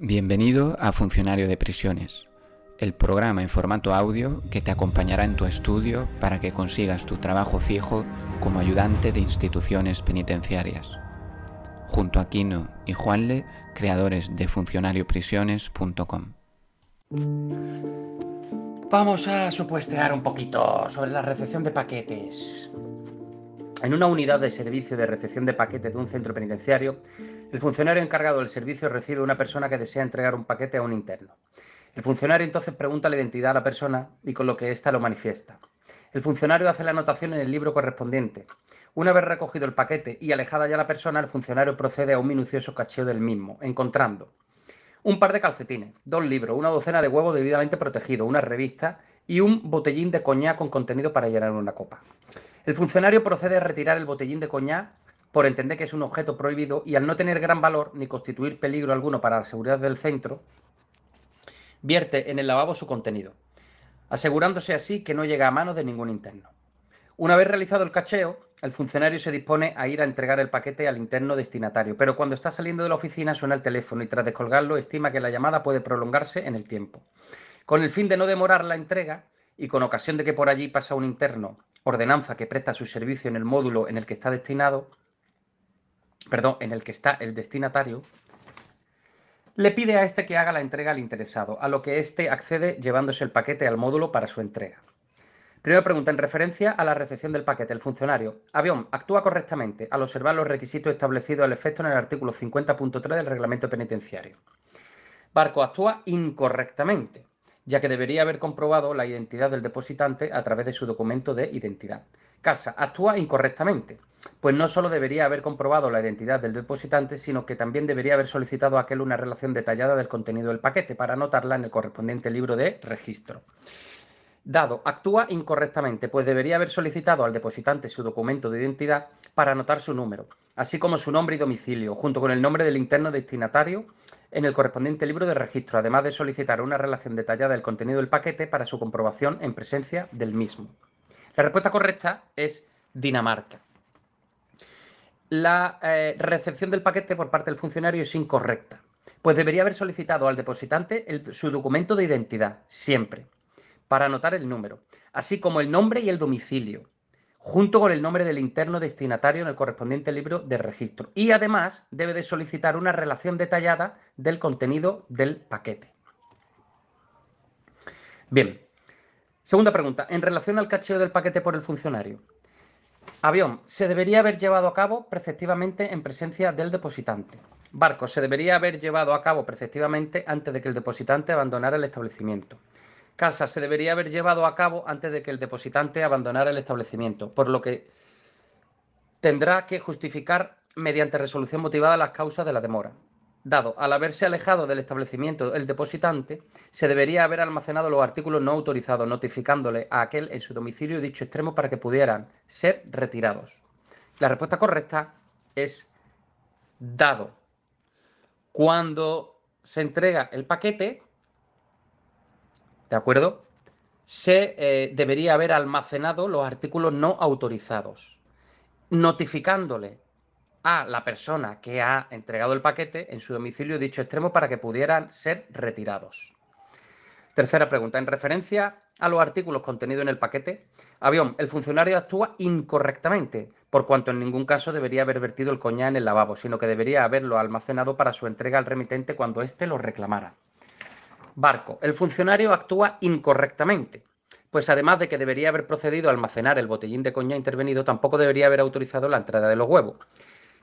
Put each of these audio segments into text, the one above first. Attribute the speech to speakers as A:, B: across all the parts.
A: Bienvenido a Funcionario de Prisiones, el programa en formato audio que te acompañará en tu estudio para que consigas tu trabajo fijo como ayudante de instituciones penitenciarias. Junto a Kino y Juanle, creadores de funcionarioprisiones.com.
B: Vamos a supuestear un poquito sobre la recepción de paquetes. En una unidad de servicio de recepción de paquetes de un centro penitenciario, el funcionario encargado del servicio recibe a una persona que desea entregar un paquete a un interno. El funcionario entonces pregunta la identidad a la persona y con lo que ésta lo manifiesta. El funcionario hace la anotación en el libro correspondiente. Una vez recogido el paquete y alejada ya la persona, el funcionario procede a un minucioso cacheo del mismo, encontrando un par de calcetines, dos libros, una docena de huevos debidamente protegidos, una revista y un botellín de coñac con contenido para llenar una copa. El funcionario procede a retirar el botellín de coñac por entender que es un objeto prohibido y al no tener gran valor ni constituir peligro alguno para la seguridad del centro, vierte en el lavabo su contenido, asegurándose así que no llega a manos de ningún interno. Una vez realizado el cacheo, el funcionario se dispone a ir a entregar el paquete al interno destinatario, pero cuando está saliendo de la oficina suena el teléfono y tras descolgarlo estima que la llamada puede prolongarse en el tiempo. Con el fin de no demorar la entrega y con ocasión de que por allí pasa un interno ordenanza que presta su servicio en el módulo en el que está destinado, perdón, en el que está el destinatario, le pide a este que haga la entrega al interesado, a lo que éste accede llevándose el paquete al módulo para su entrega. Primera pregunta, en referencia a la recepción del paquete, el funcionario. Avión, actúa correctamente al observar los requisitos establecidos al efecto en el artículo 50.3 del reglamento penitenciario. Barco, actúa incorrectamente ya que debería haber comprobado la identidad del depositante a través de su documento de identidad. Casa actúa incorrectamente, pues no solo debería haber comprobado la identidad del depositante, sino que también debería haber solicitado a aquel una relación detallada del contenido del paquete para anotarla en el correspondiente libro de registro. Dado, actúa incorrectamente, pues debería haber solicitado al depositante su documento de identidad para anotar su número, así como su nombre y domicilio, junto con el nombre del interno destinatario en el correspondiente libro de registro, además de solicitar una relación detallada del contenido del paquete para su comprobación en presencia del mismo. La respuesta correcta es Dinamarca. La eh, recepción del paquete por parte del funcionario es incorrecta, pues debería haber solicitado al depositante su documento de identidad, siempre, para anotar el número, así como el nombre y el domicilio, junto con el nombre del interno destinatario en el correspondiente libro de registro. Y además debe de solicitar una relación detallada del contenido del paquete. Bien. Segunda pregunta. En relación al cacheo del paquete por el funcionario. Avión. Se debería haber llevado a cabo preceptivamente en presencia del depositante. Barco. Se debería haber llevado a cabo preceptivamente antes de que el depositante abandonara el establecimiento casa se debería haber llevado a cabo antes de que el depositante abandonara el establecimiento, por lo que tendrá que justificar mediante resolución motivada las causas de la demora. Dado, al haberse alejado del establecimiento el depositante, se debería haber almacenado los artículos no autorizados, notificándole a aquel en su domicilio dicho extremo para que pudieran ser retirados. La respuesta correcta es dado. Cuando se entrega el paquete, ¿de acuerdo? Se eh, debería haber almacenado los artículos no autorizados, notificándole a la persona que ha entregado el paquete en su domicilio dicho extremo para que pudieran ser retirados. Tercera pregunta. En referencia a los artículos contenidos en el paquete, avión, el funcionario actúa incorrectamente, por cuanto en ningún caso debería haber vertido el coñá en el lavabo, sino que debería haberlo almacenado para su entrega al remitente cuando éste lo reclamara. Barco. El funcionario actúa incorrectamente, pues además de que debería haber procedido a almacenar el botellín de coña intervenido, tampoco debería haber autorizado la entrada de los huevos.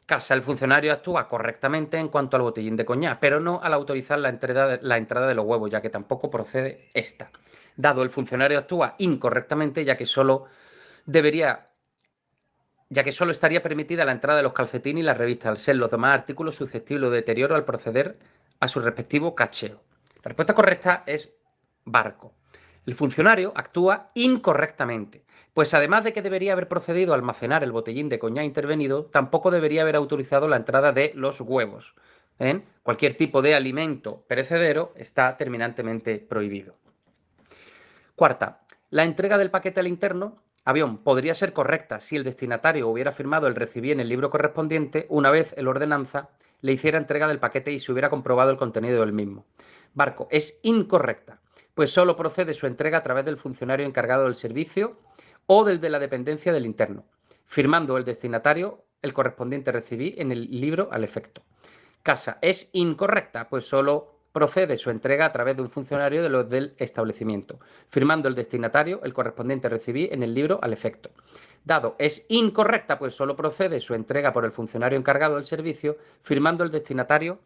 B: Casa, el funcionario actúa correctamente en cuanto al botellín de coña, pero no al autorizar la entrada, la de los huevos, ya que tampoco procede esta. Dado el funcionario actúa incorrectamente, ya que solo debería ya que solo estaría permitida la entrada de los calcetines y las revistas, al ser los demás artículos susceptibles de deterioro al proceder a su respectivo cacheo. La respuesta correcta es barco. El funcionario actúa incorrectamente, pues además de que debería haber procedido a almacenar el botellín de coñac intervenido, tampoco debería haber autorizado la entrada de los huevos. ¿eh? Cualquier tipo de alimento perecedero está terminantemente prohibido. Cuarta, la entrega del paquete al interno avión podría ser correcta si el destinatario hubiera firmado el recibí en el libro correspondiente una vez el ordenanza le hiciera entrega del paquete y se hubiera comprobado el contenido del mismo. Barco, es incorrecta, pues solo procede su entrega a través del funcionario encargado del servicio o del de la dependencia del interno, firmando el destinatario el correspondiente recibí en el libro al efecto. Casa, es incorrecta, pues solo procede su entrega a través de un funcionario de los del establecimiento, firmando el destinatario el correspondiente recibí en el libro al efecto. Dado es incorrecta, pues solo procede su entrega por el funcionario encargado del servicio, firmando el destinatario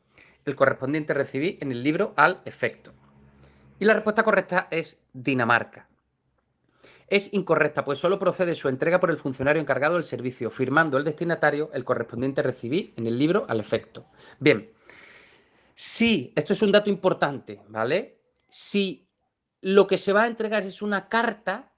B: el correspondiente recibí en el libro al efecto. Y la respuesta correcta es Dinamarca. Es incorrecta, pues solo procede su entrega por el funcionario encargado del servicio, firmando el destinatario el correspondiente recibí en el libro al efecto. Bien, si, esto es un dato importante, ¿vale? Si lo que se va a entregar es una carta,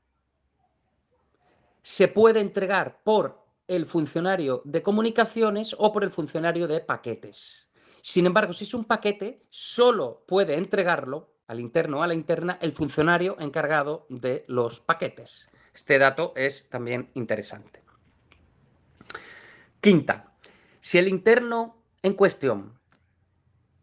B: se puede entregar por el funcionario de comunicaciones o por el funcionario de paquetes. Sin embargo, si es un paquete, solo puede entregarlo al interno o a la interna el funcionario encargado de los paquetes. Este dato es también interesante. Quinta, si el interno en cuestión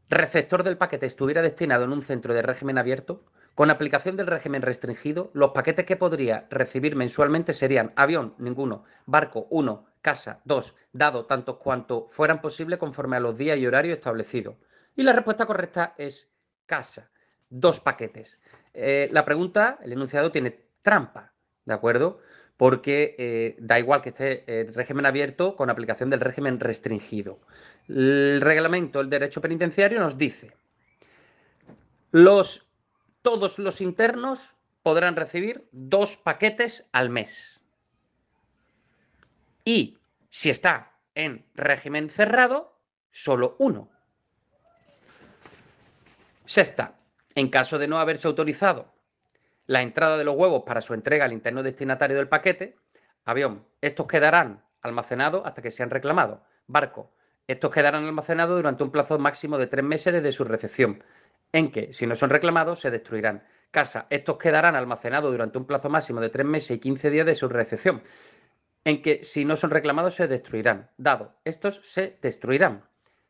B: receptor del paquete estuviera destinado en un centro de régimen abierto, con aplicación del régimen restringido, los paquetes que podría recibir mensualmente serían avión, ninguno, barco, uno, casa, dos, dado tantos cuanto fueran posibles conforme a los días y horarios establecidos. Y la respuesta correcta es casa, dos paquetes. Eh, la pregunta, el enunciado tiene trampa, ¿de acuerdo? Porque eh, da igual que esté el régimen abierto con aplicación del régimen restringido. El reglamento del derecho penitenciario nos dice, los, todos los internos podrán recibir dos paquetes al mes. Y si está en régimen cerrado, solo uno. Sexta, en caso de no haberse autorizado la entrada de los huevos para su entrega al interno destinatario del paquete, avión, estos quedarán almacenados hasta que sean reclamados. Barco, estos quedarán almacenados durante un plazo máximo de tres meses desde su recepción, en que, si no son reclamados, se destruirán. Casa, estos quedarán almacenados durante un plazo máximo de tres meses y 15 días de su recepción, en que, si no son reclamados, se destruirán. Dado, estos se destruirán.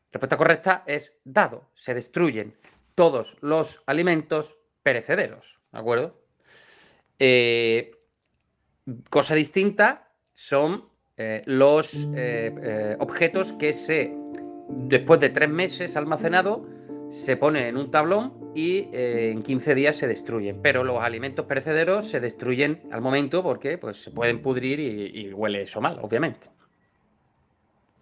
B: Respuesta correcta es dado, se destruyen todos los alimentos perecederos. ¿De acuerdo? Eh, cosa distinta son eh, los eh, objetos que se, después de tres meses almacenado, se ponen en un tablón y en 15 días se destruyen. Pero los alimentos perecederos se destruyen al momento porque pues, se pueden pudrir y, y huele eso mal, obviamente.